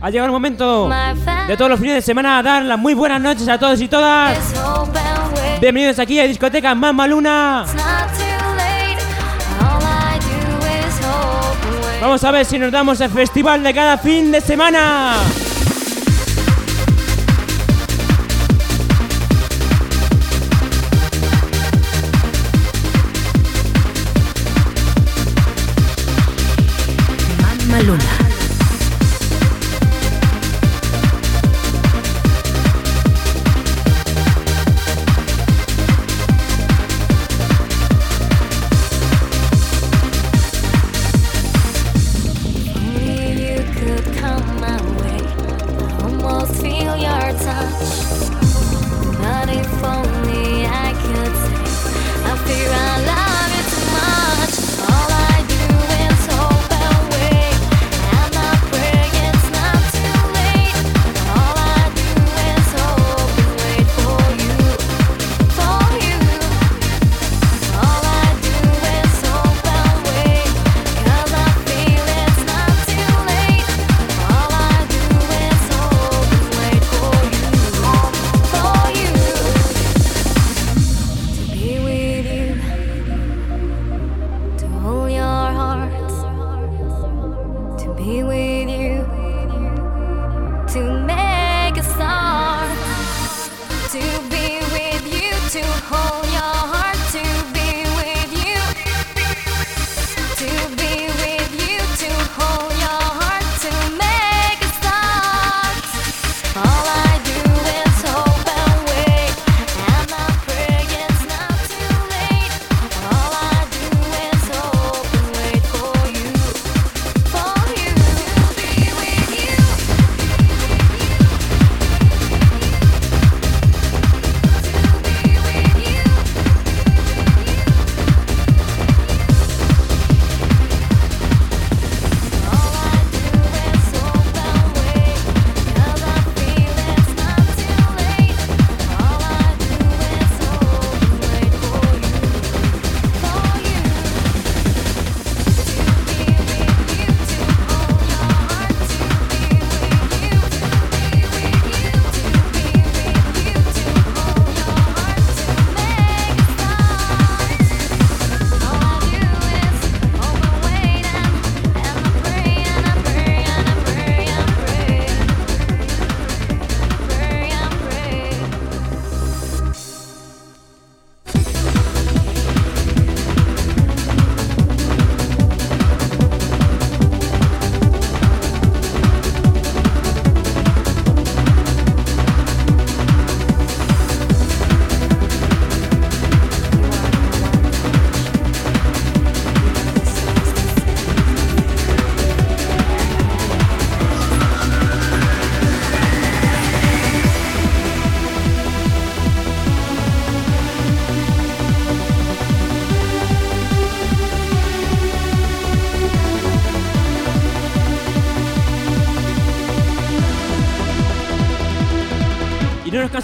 Ha llegado el momento de todos los fines de semana dar las muy buenas noches a todos y todas. Bienvenidos aquí a Discoteca Mamma Luna. Vamos a ver si nos damos el festival de cada fin de semana. Malona.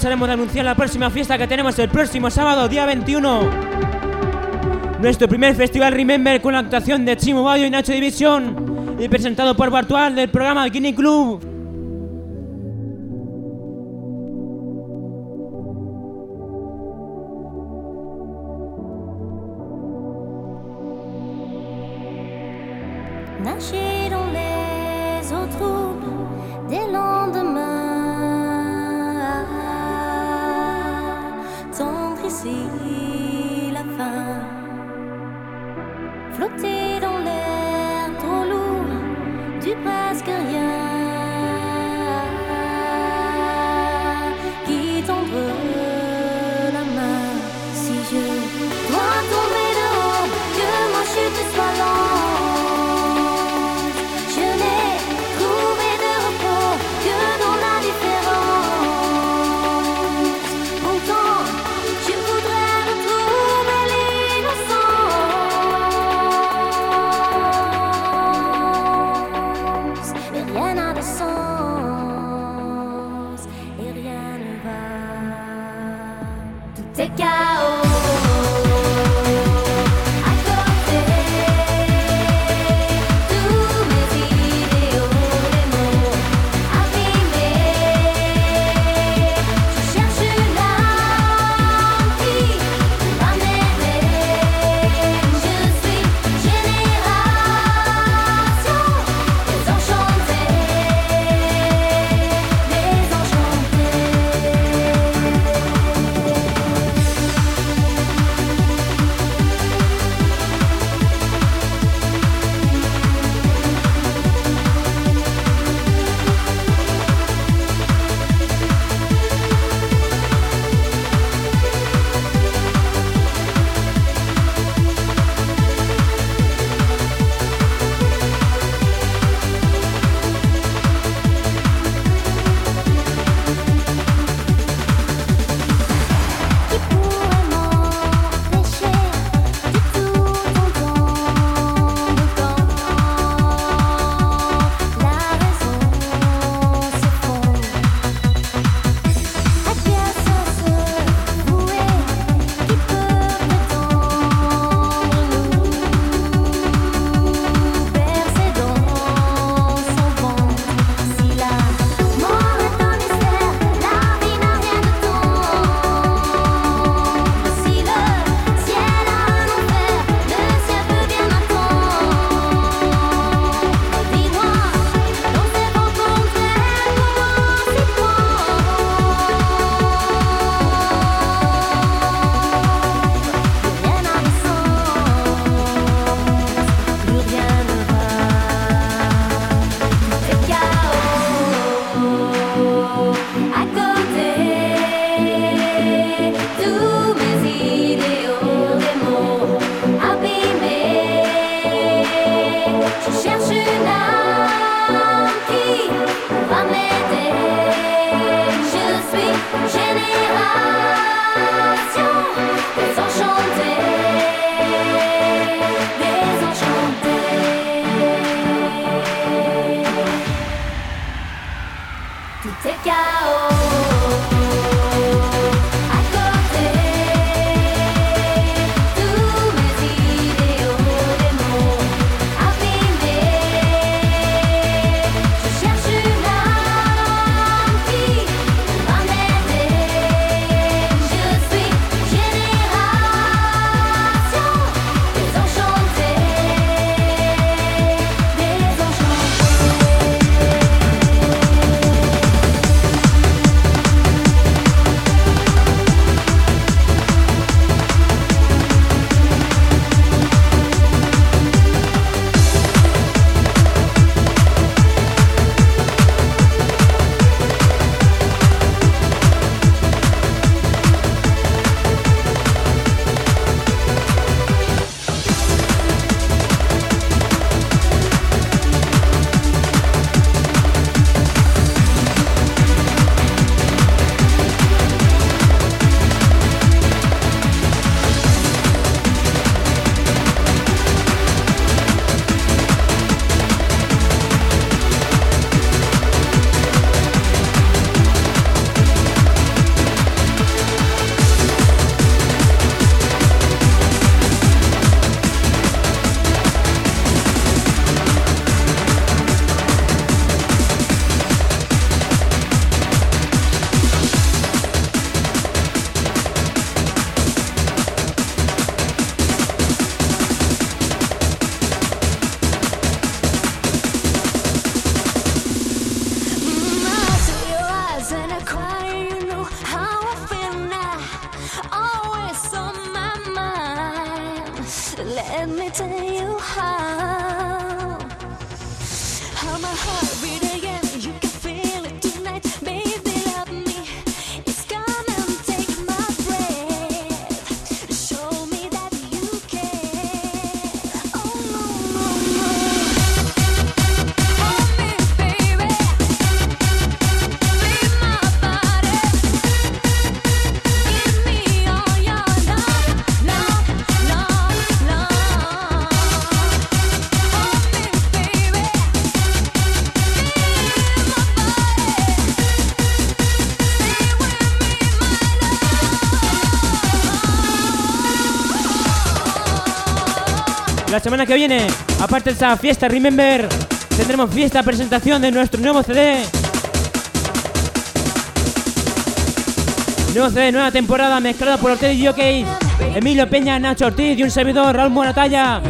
cansaremos de anunciar la próxima fiesta que tenemos el próximo sábado, día 21. Nuestro primer festival Remember con la actuación de Chimo Bayo y Nacho División y presentado por Bartual del programa Guinea Club. et rien ne va. Tout est calme. semana que viene, aparte de esa fiesta, remember, tendremos fiesta, presentación de nuestro nuevo CD. Nuevo CD, nueva temporada mezclada por Ortega y Jockeys, Emilio Peña, Nacho Ortiz y un servidor, Raúl Moratalla.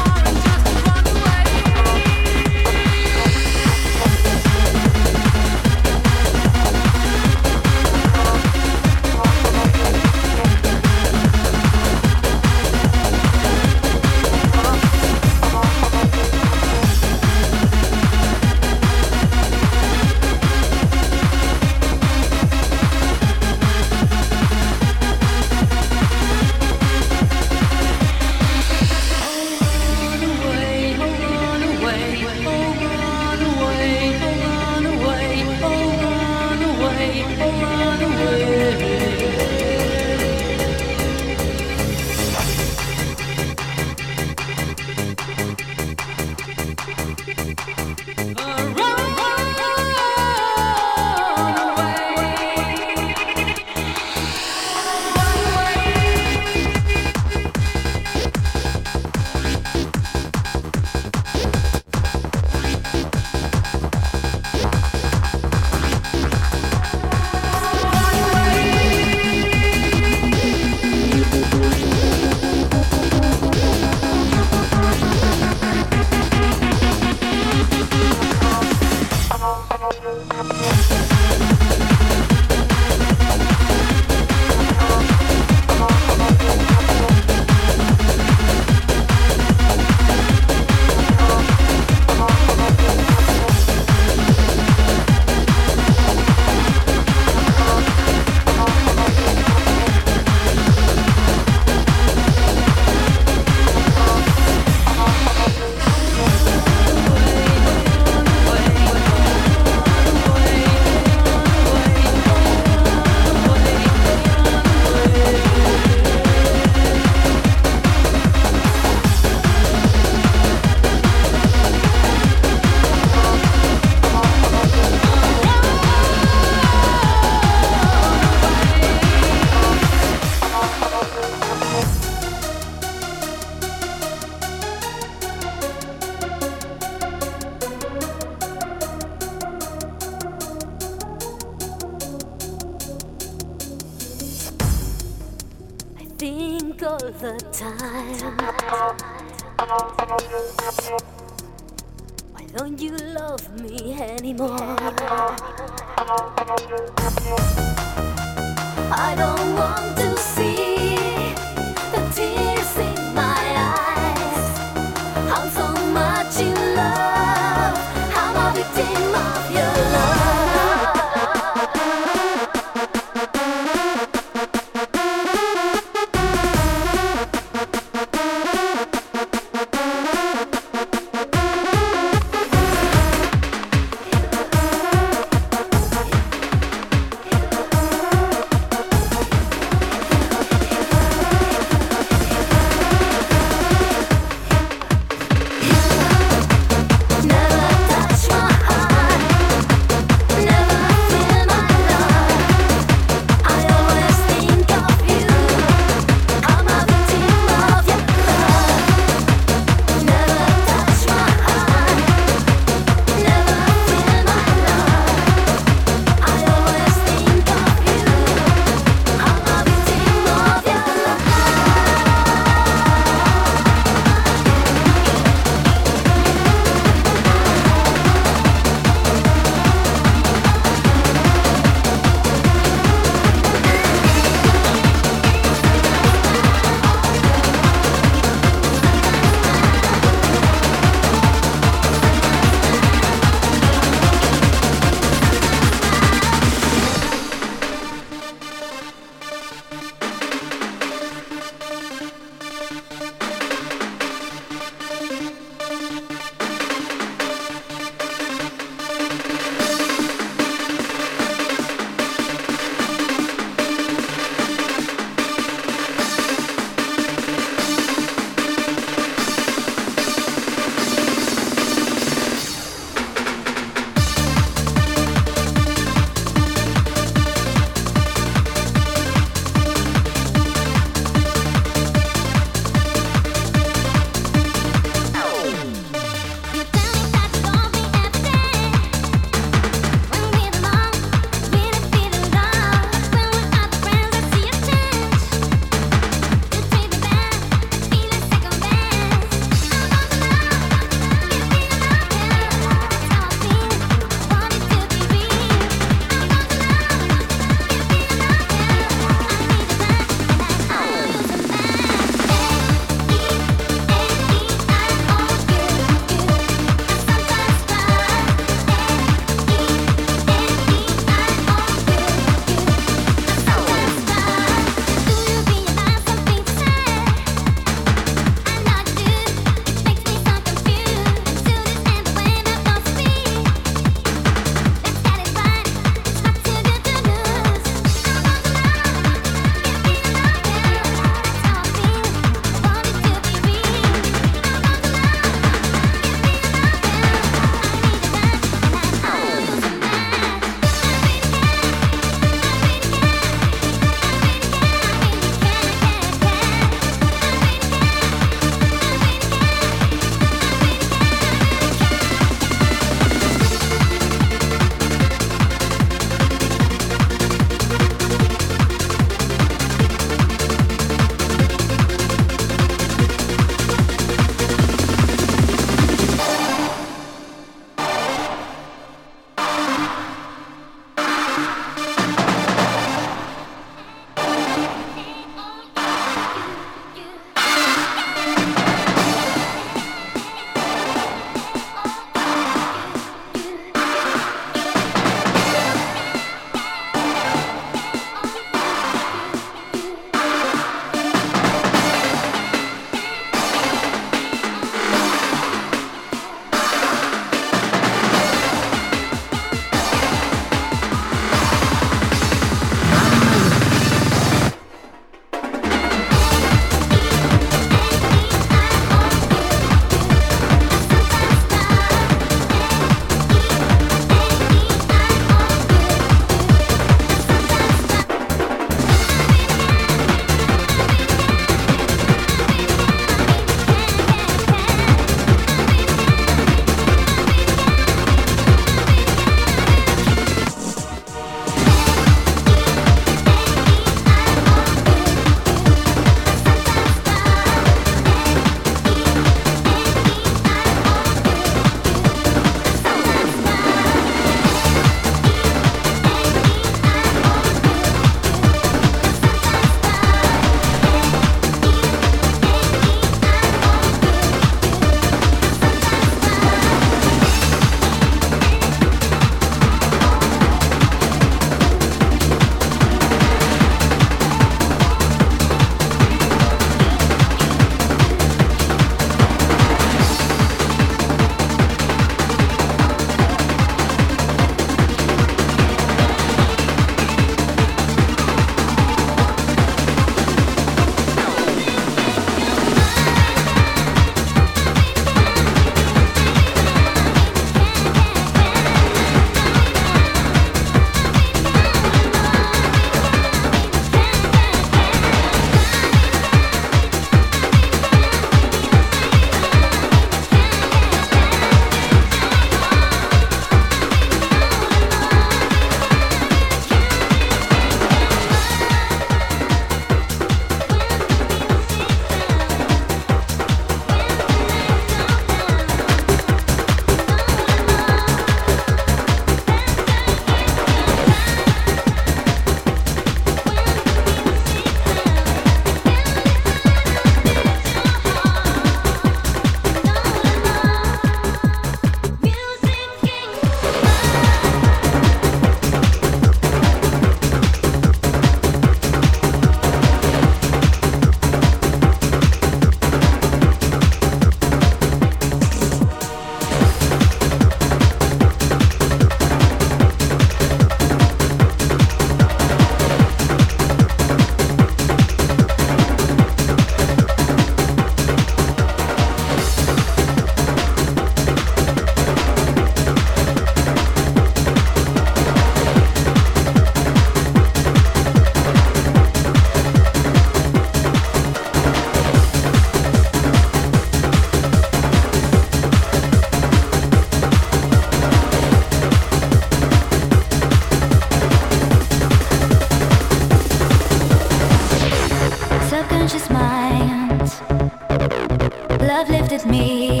at me.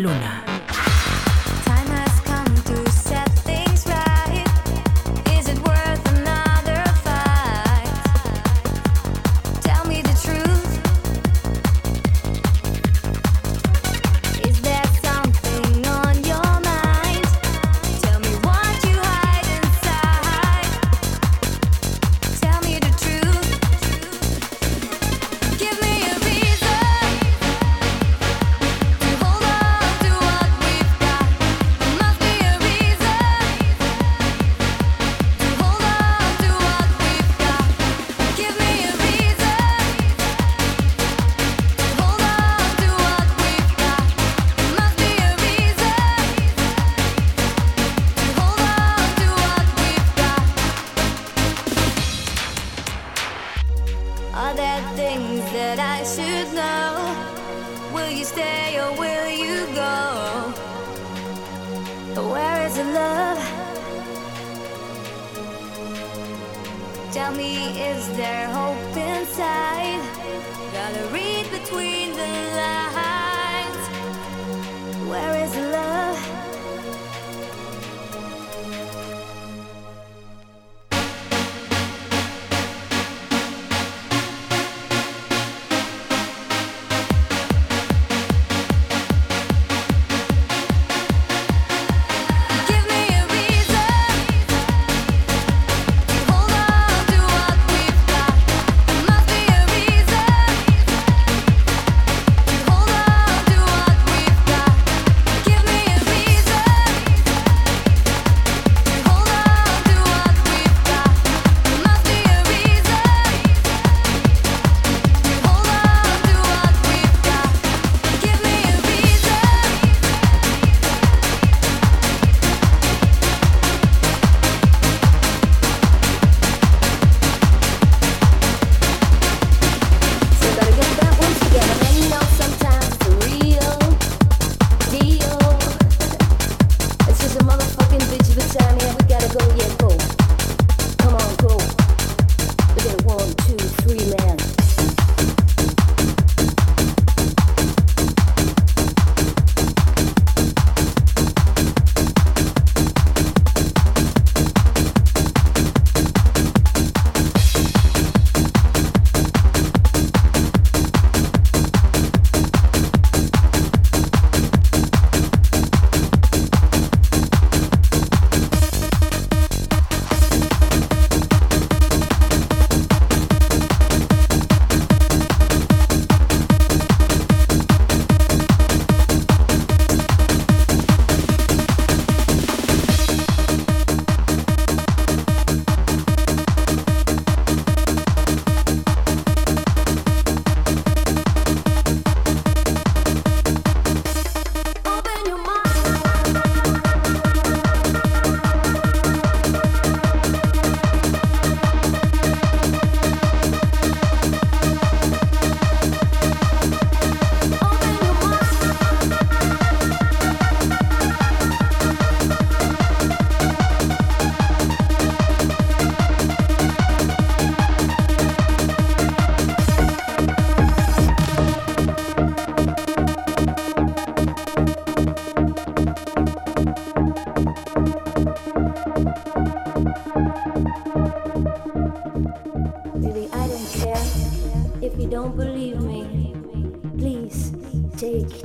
Luna.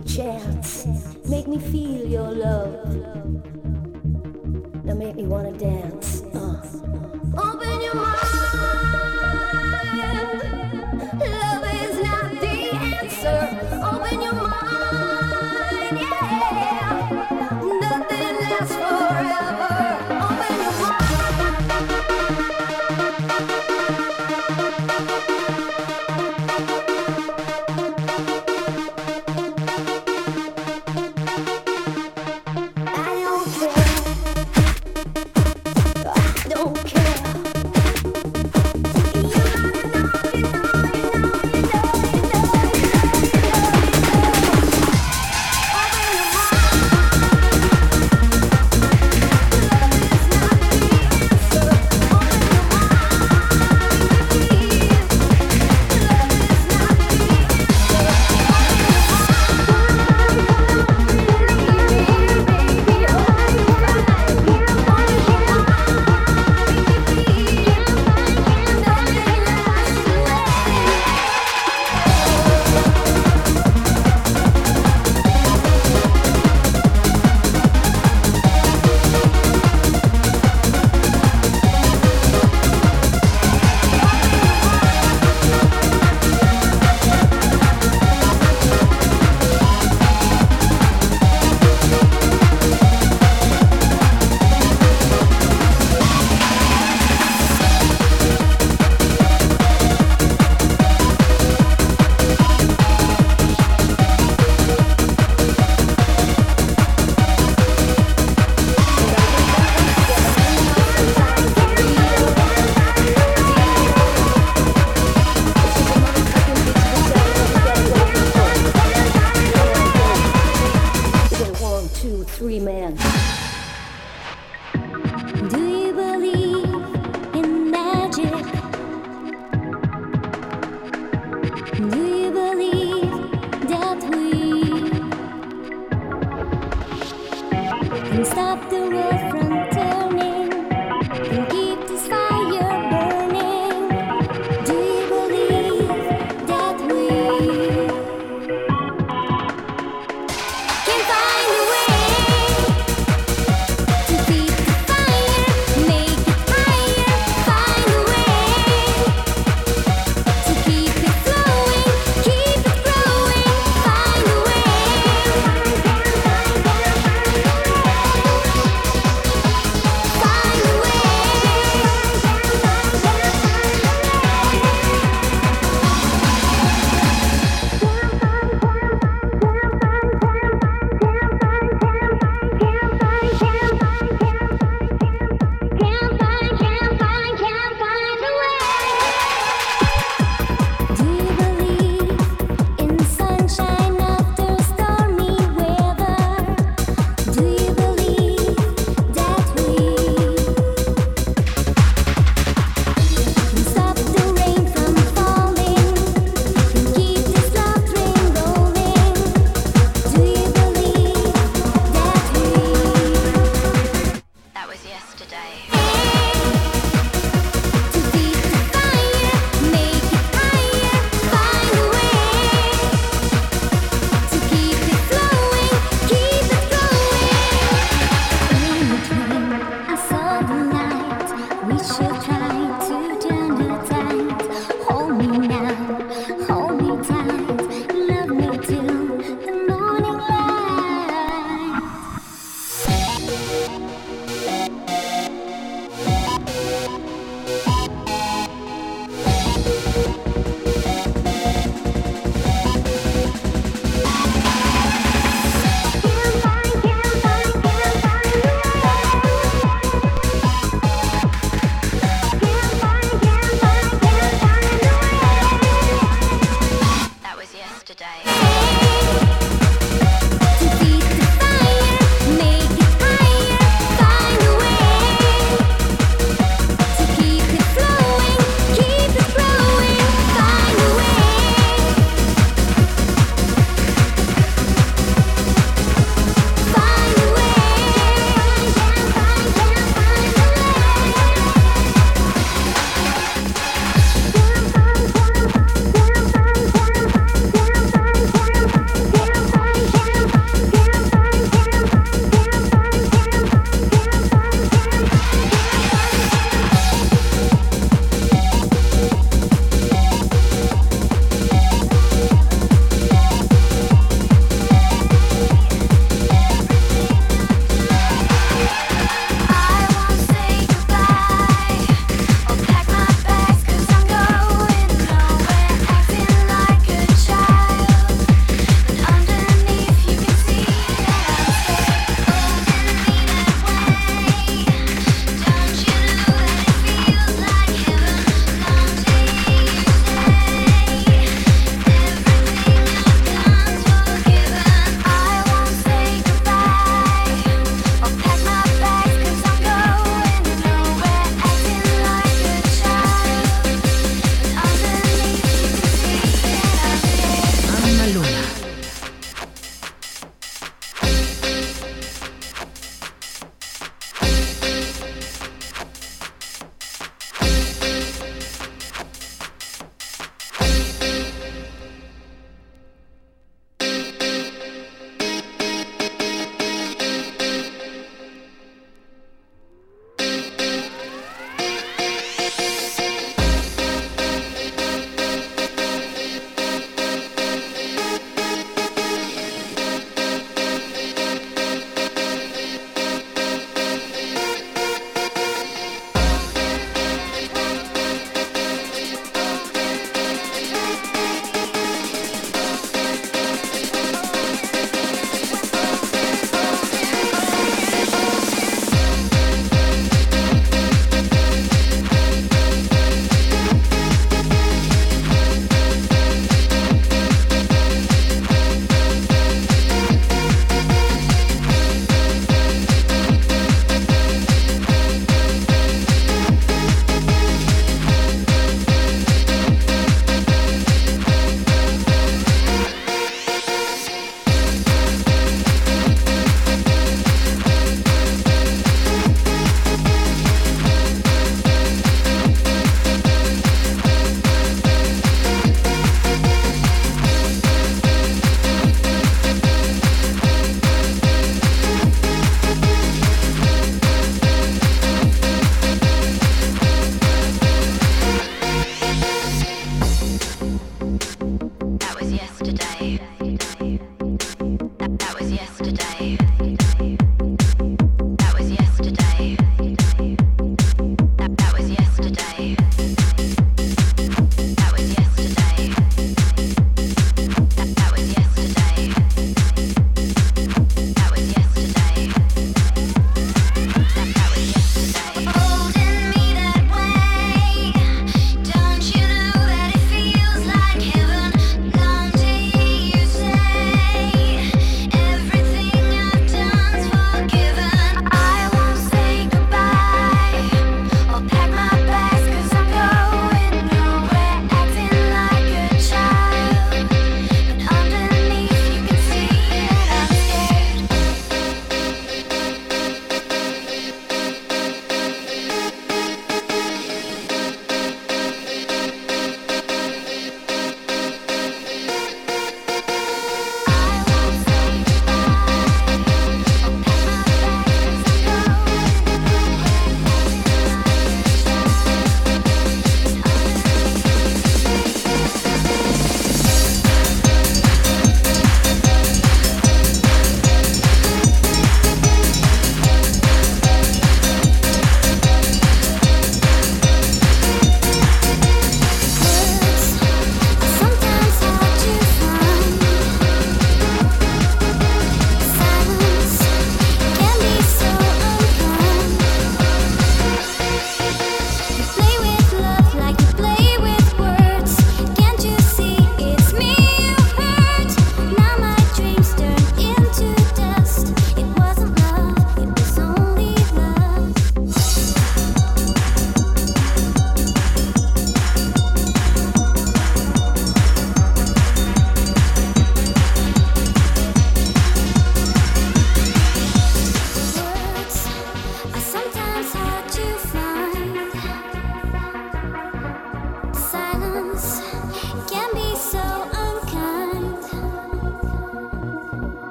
Take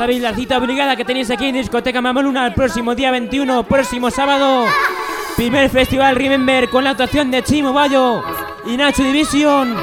sabéis la cita obligada que tenéis aquí en Discoteca Mamaluna el próximo día 21, próximo sábado. Primer festival Remember con la actuación de Chimo Bayo y Nacho Division.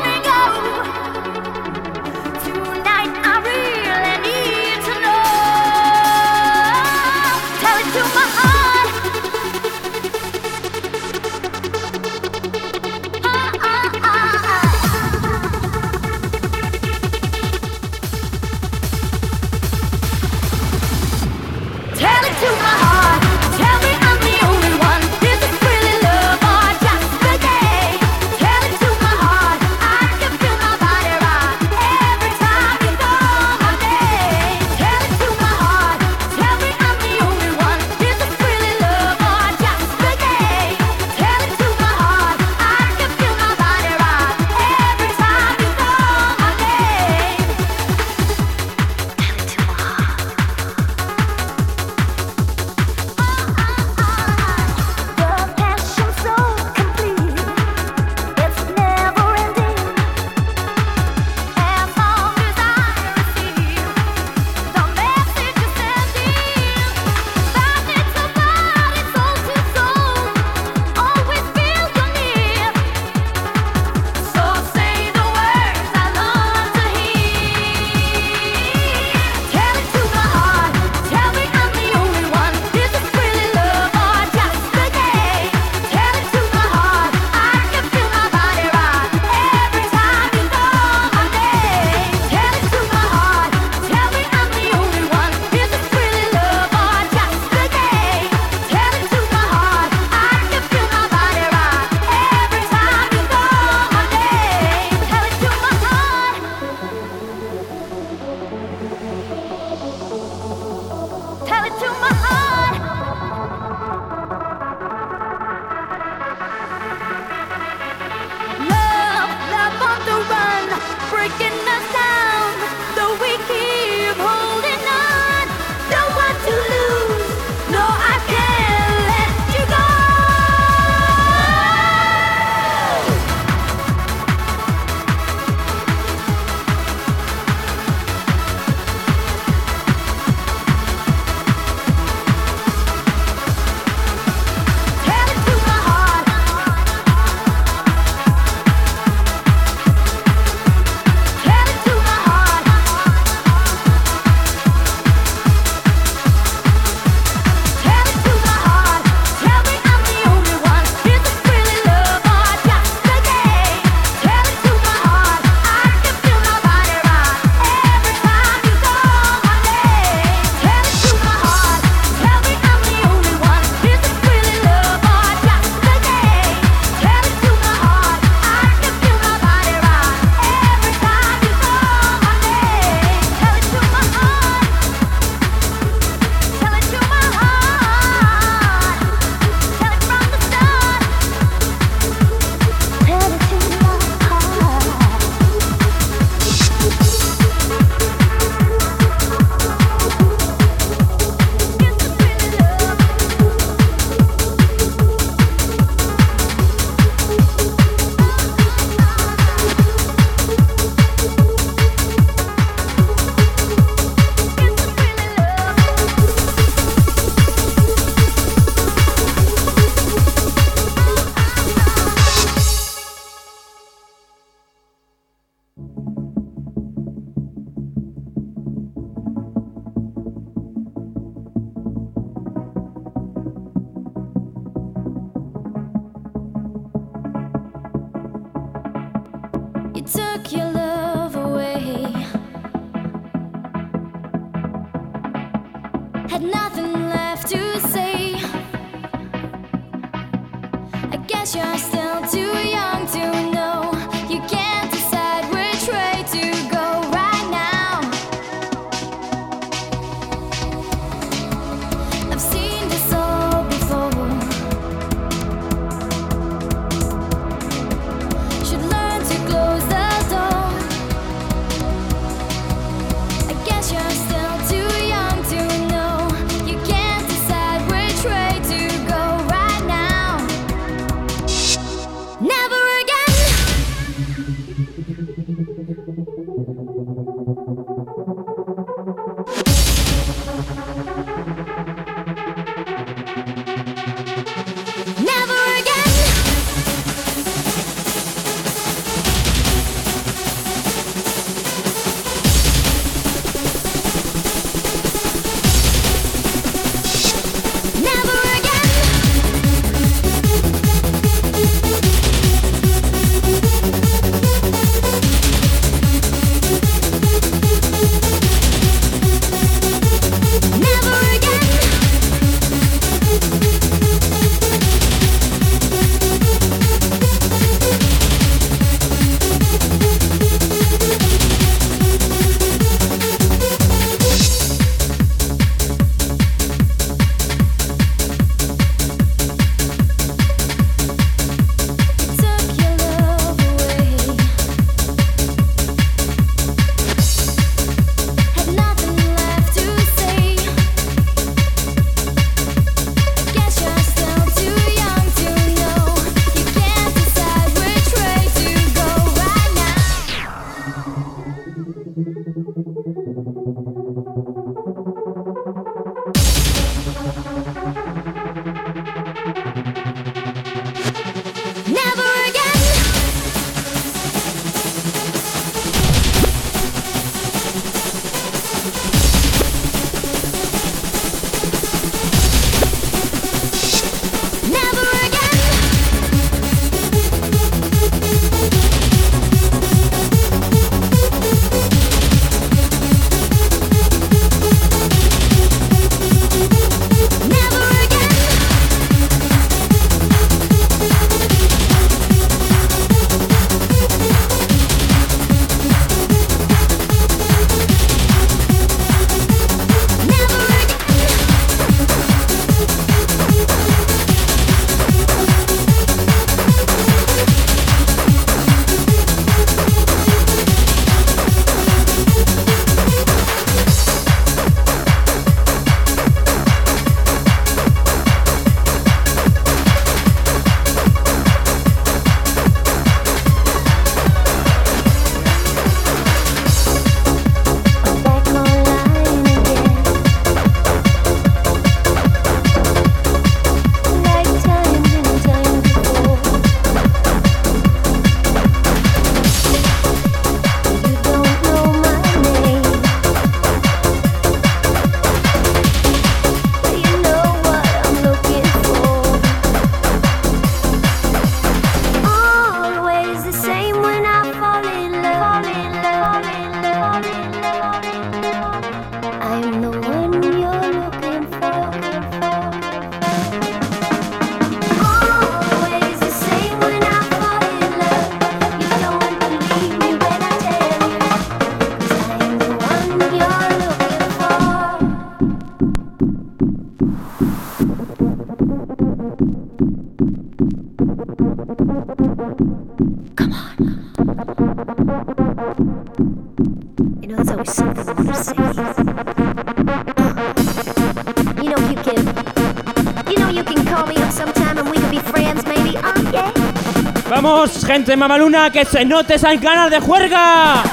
Gente mamaluna, que se note esas ganas de juerga.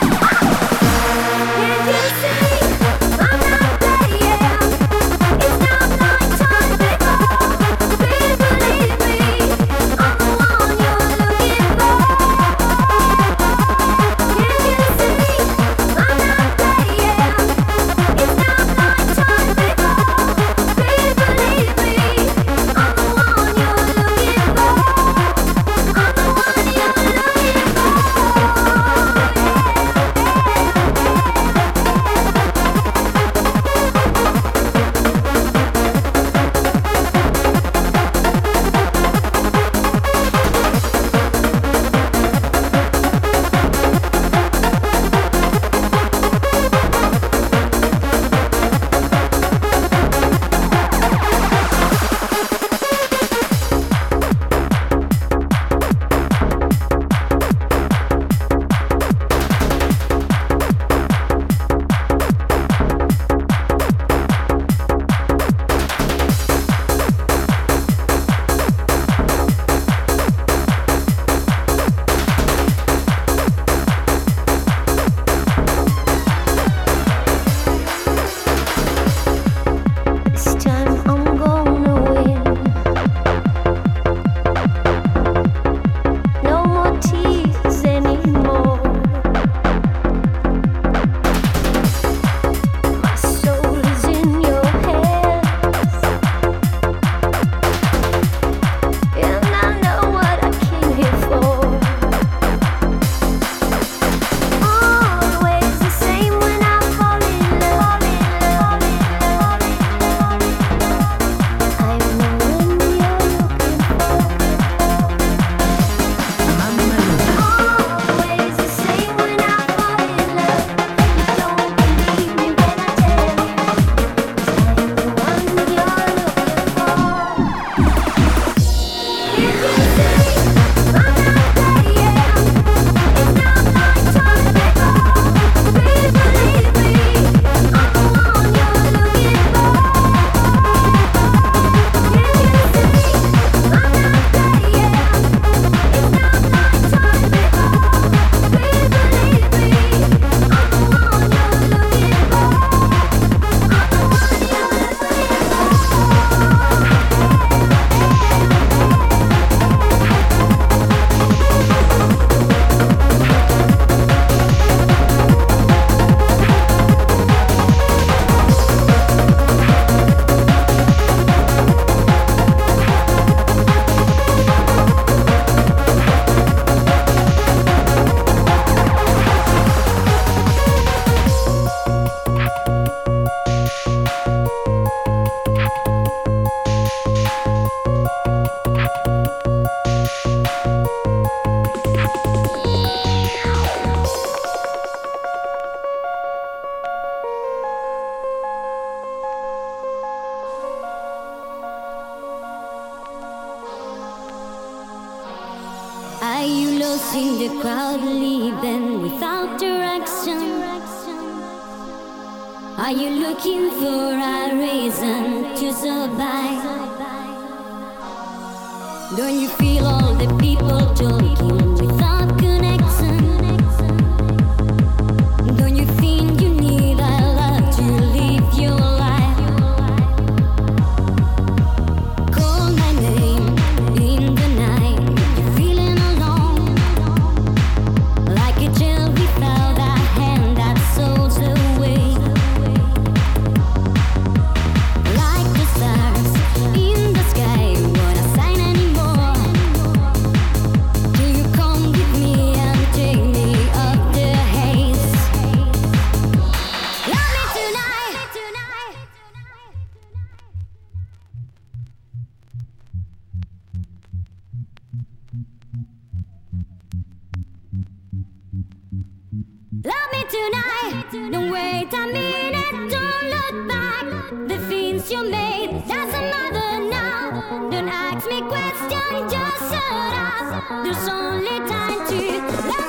Don't wait a minute, don't look back. The things you made doesn't matter now. Don't ask me questions, just shut up. There's only time to.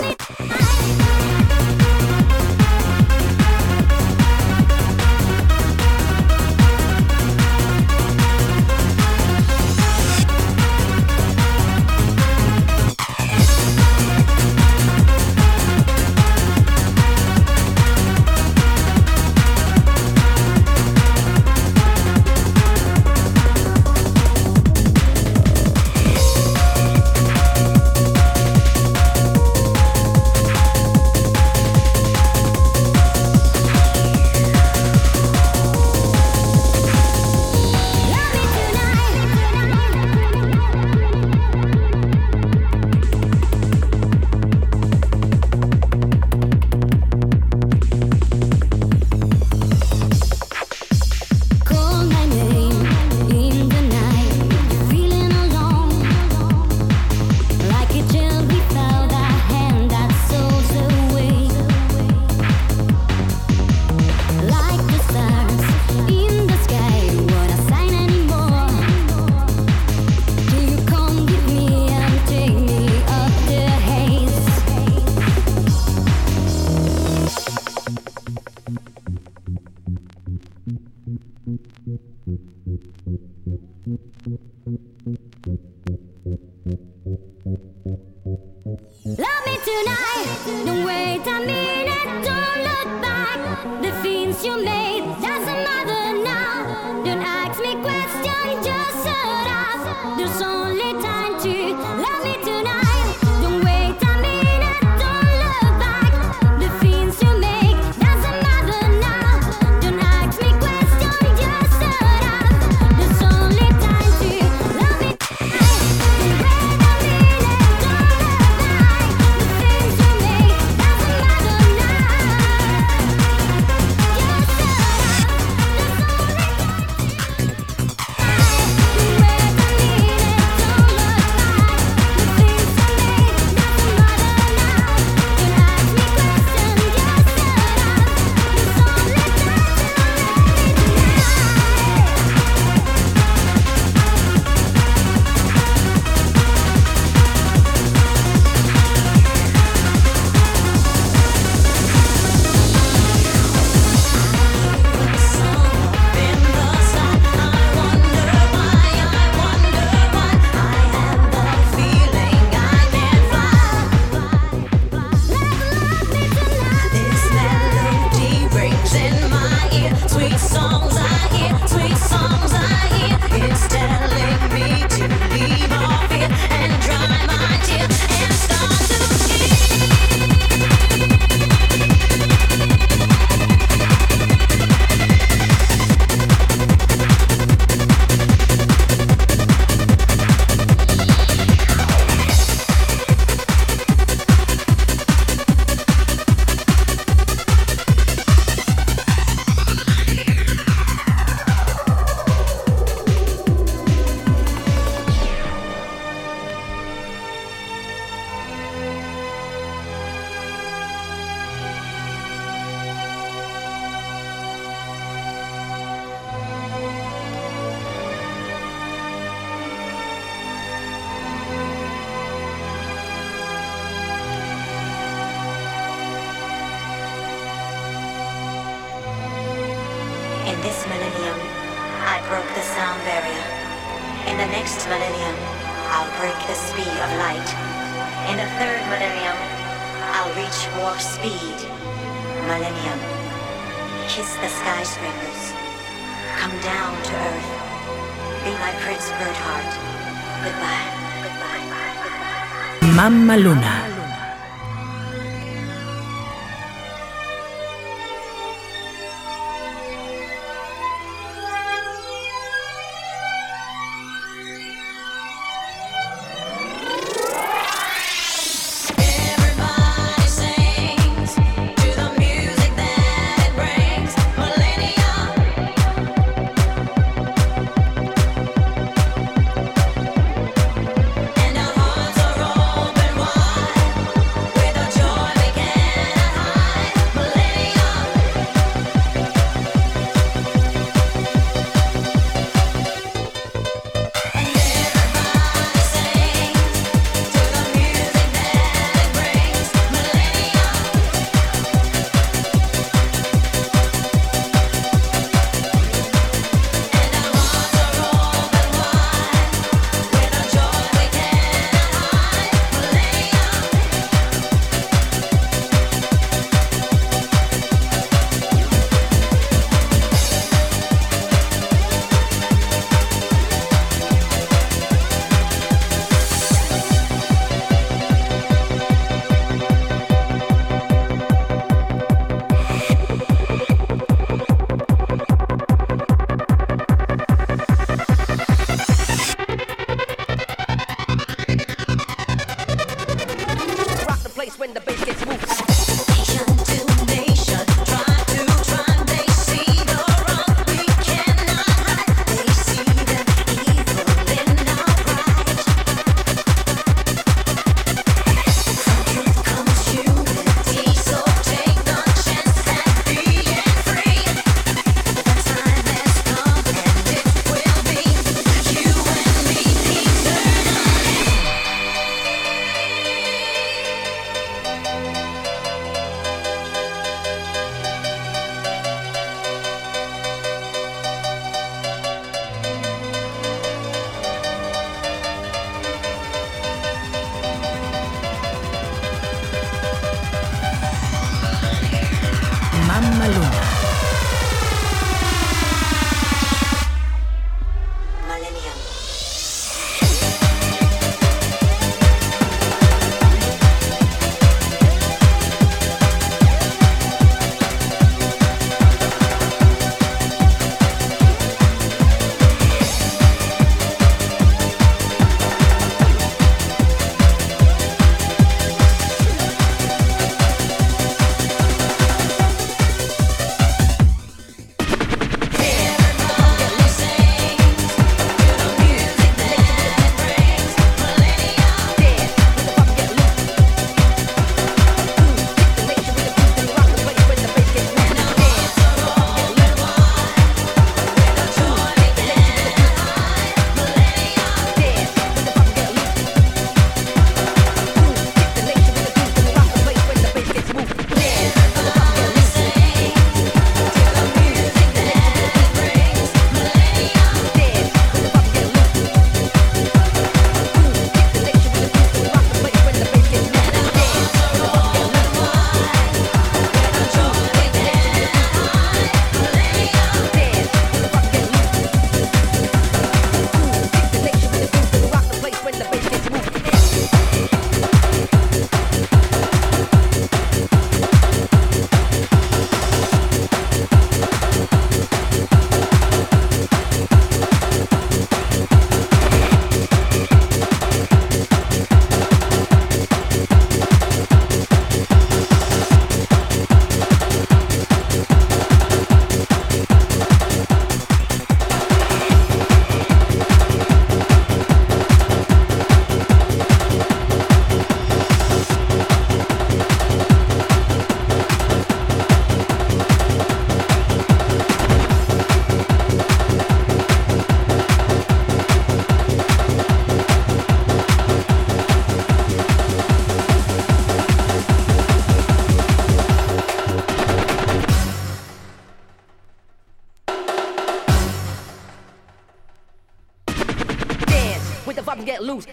Loose.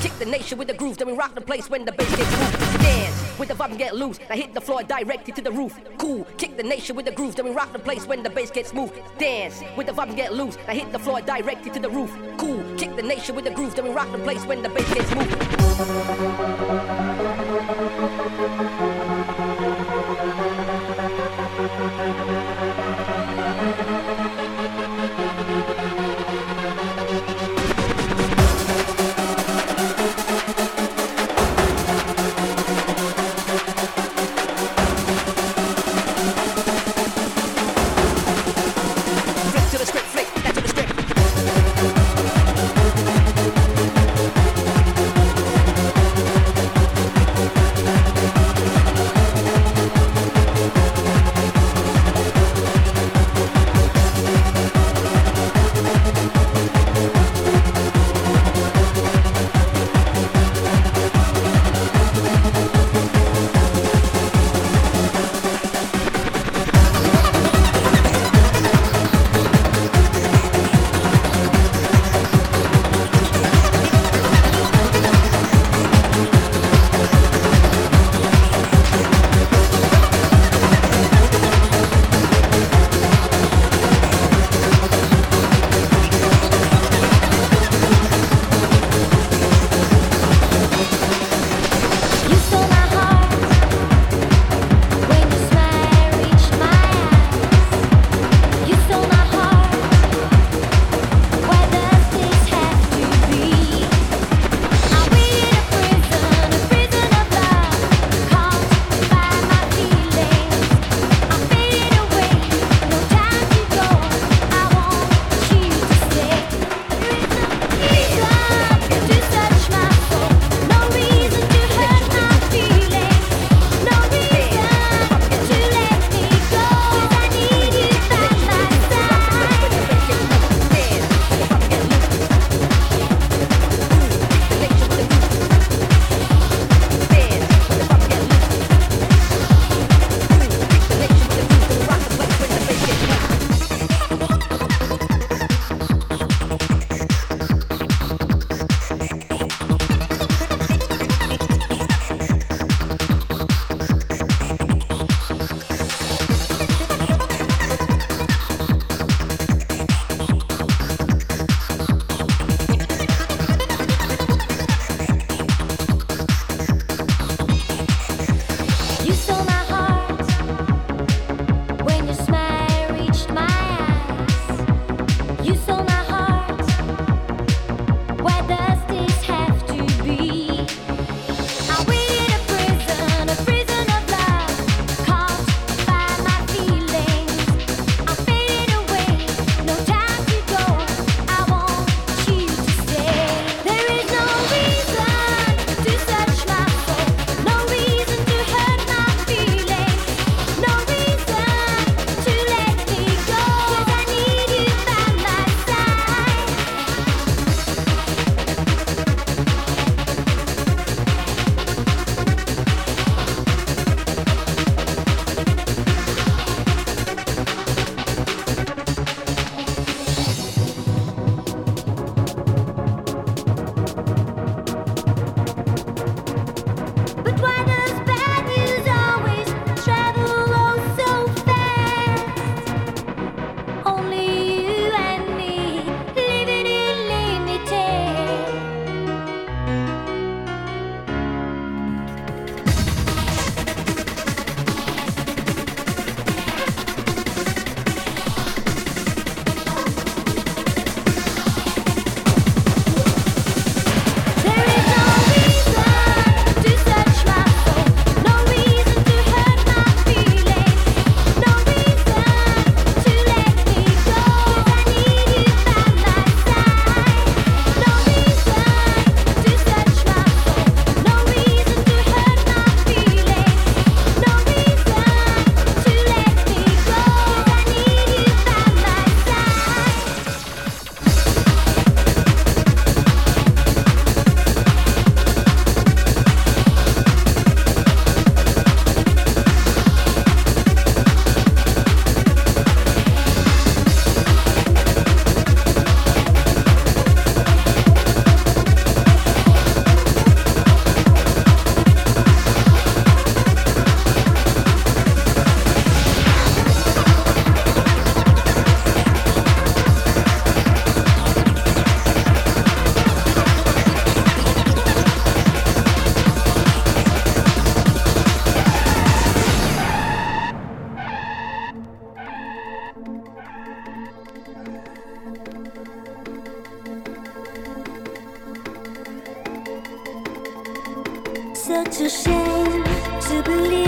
Kick the nation with the groove, then we rock the place when the bass gets moved. Dance with the vibe get loose. Now hit the floor directly to the roof. Cool, kick the nation with the groove, then we rock the place when the bass gets moved. Dance with the vibe get loose. Now hit the floor directly to the roof. Cool, kick the nation with the groove, then we rock the place when the bass gets moved. to shame to believe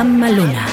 Juan Maluna.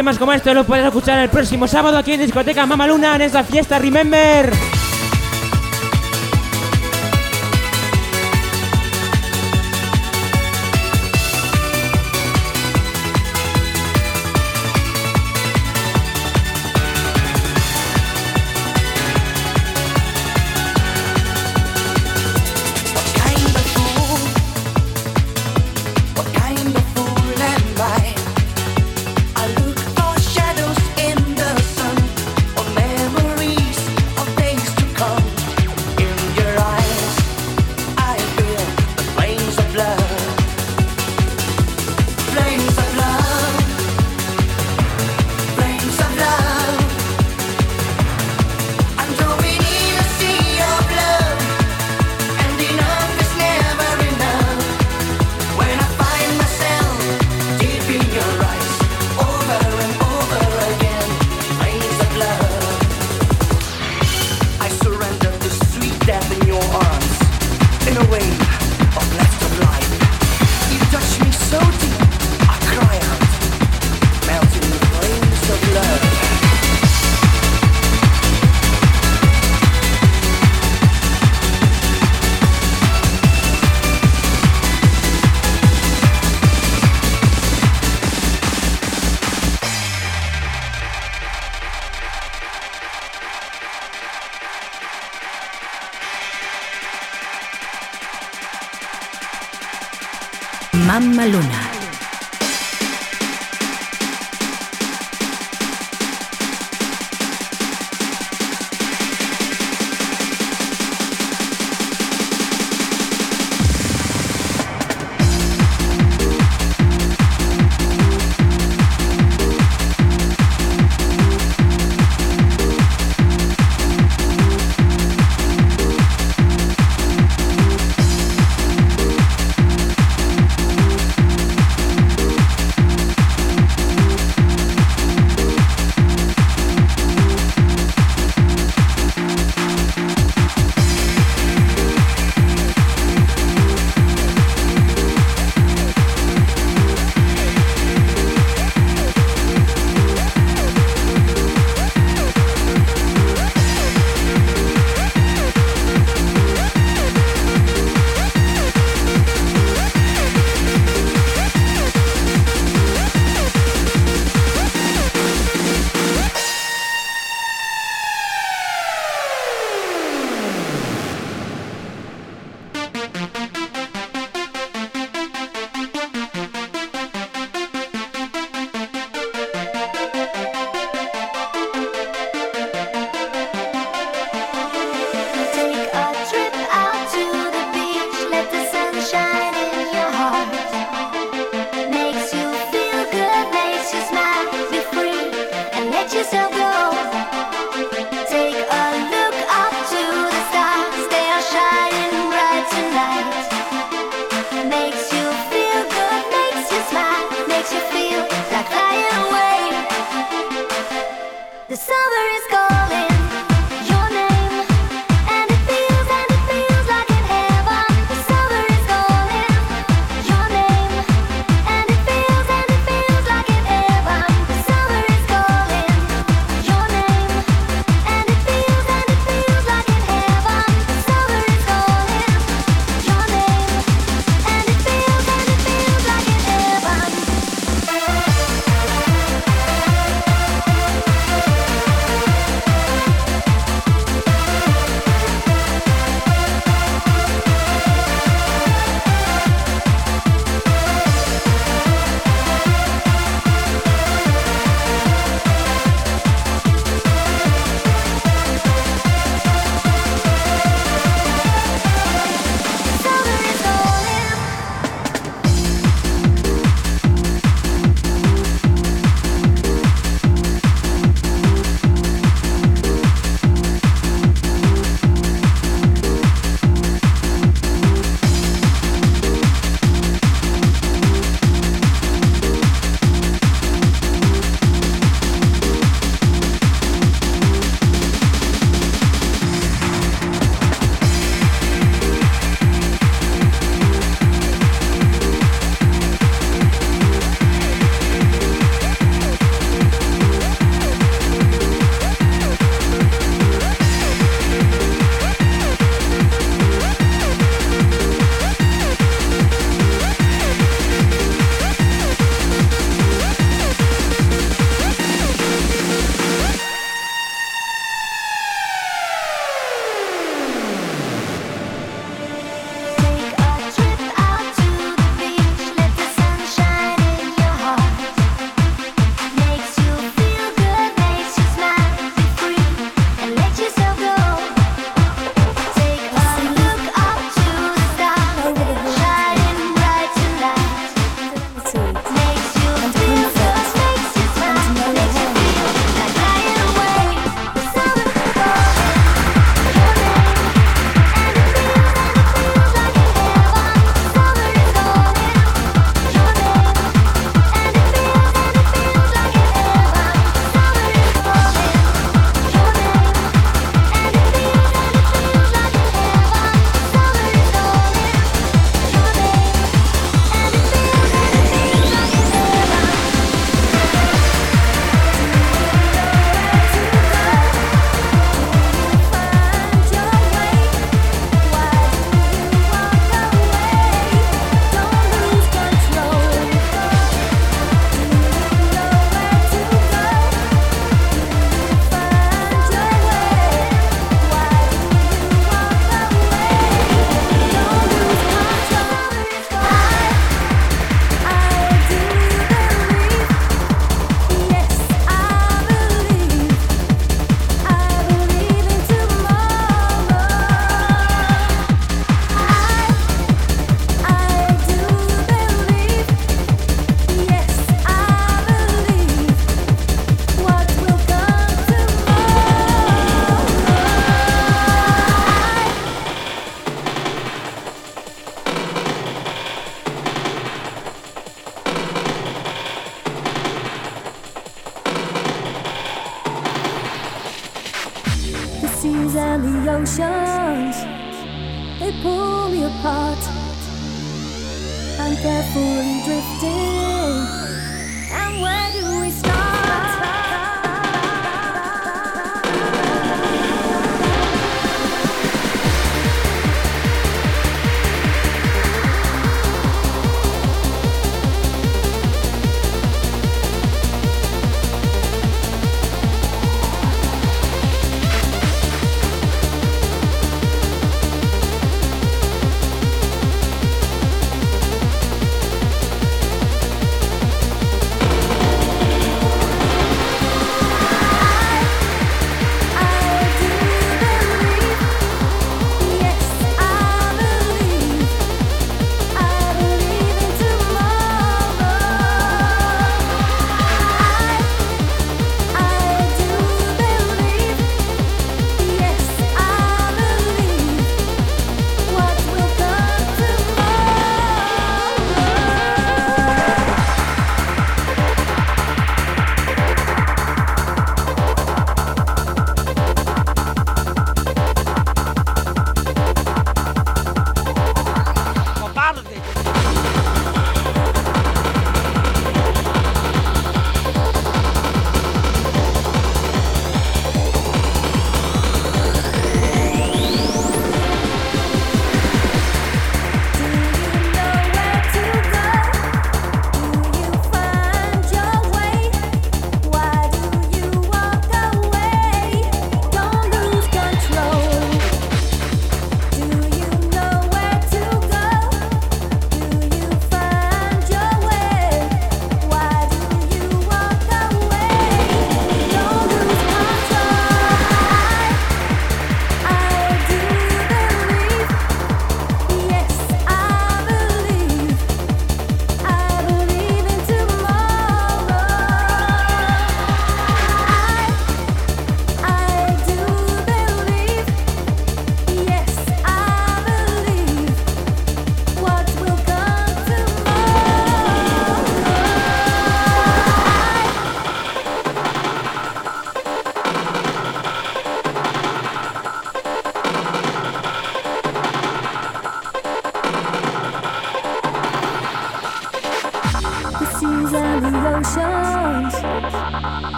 Temas como esto los puedes escuchar el próximo sábado aquí en Discoteca Mamaluna en esa fiesta Remember.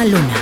Maluma.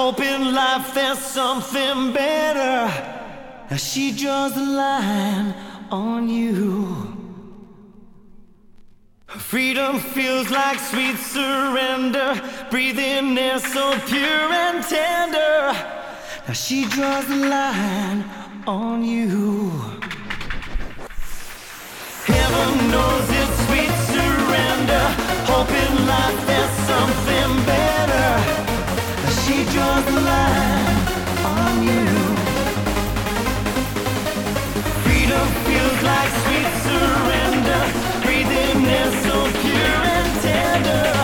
Hope in life there's something better. Now she draws the line on you. Freedom feels like sweet surrender. Breathing air so pure and tender. Now she draws the line on you. Heaven knows it's sweet surrender. Hope in life there's something better she draws the line on you. Freedom feels like sweet surrender. Breathing is so pure and tender.